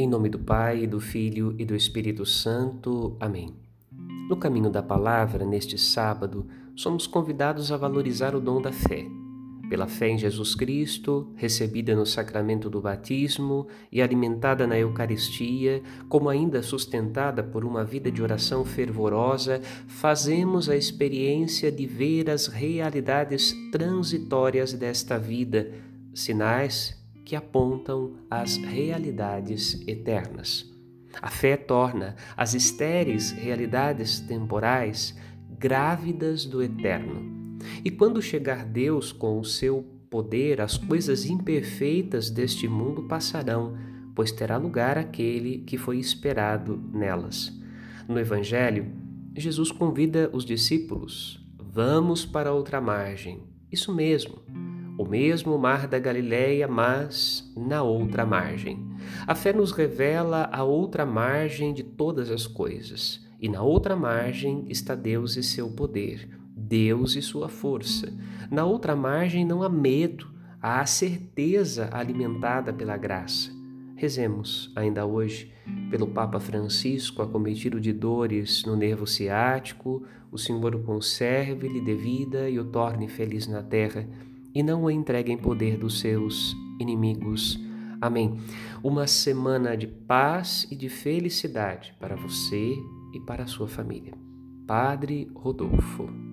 Em nome do Pai, do Filho e do Espírito Santo. Amém. No caminho da palavra, neste sábado, somos convidados a valorizar o dom da fé. Pela fé em Jesus Cristo, recebida no sacramento do batismo e alimentada na Eucaristia, como ainda sustentada por uma vida de oração fervorosa, fazemos a experiência de ver as realidades transitórias desta vida, sinais que apontam às realidades eternas. A fé torna as estéreis realidades temporais grávidas do eterno. E quando chegar Deus com o seu poder, as coisas imperfeitas deste mundo passarão, pois terá lugar aquele que foi esperado nelas. No Evangelho, Jesus convida os discípulos: Vamos para outra margem. Isso mesmo o mesmo mar da Galileia, mas na outra margem. A fé nos revela a outra margem de todas as coisas, e na outra margem está Deus e seu poder, Deus e sua força. Na outra margem não há medo, há a certeza alimentada pela graça. Rezemos ainda hoje pelo Papa Francisco, acometido de dores no nervo ciático, o Senhor o conserve, lhe dê vida e o torne feliz na terra e não o entregue em poder dos seus inimigos. Amém. Uma semana de paz e de felicidade para você e para a sua família. Padre Rodolfo.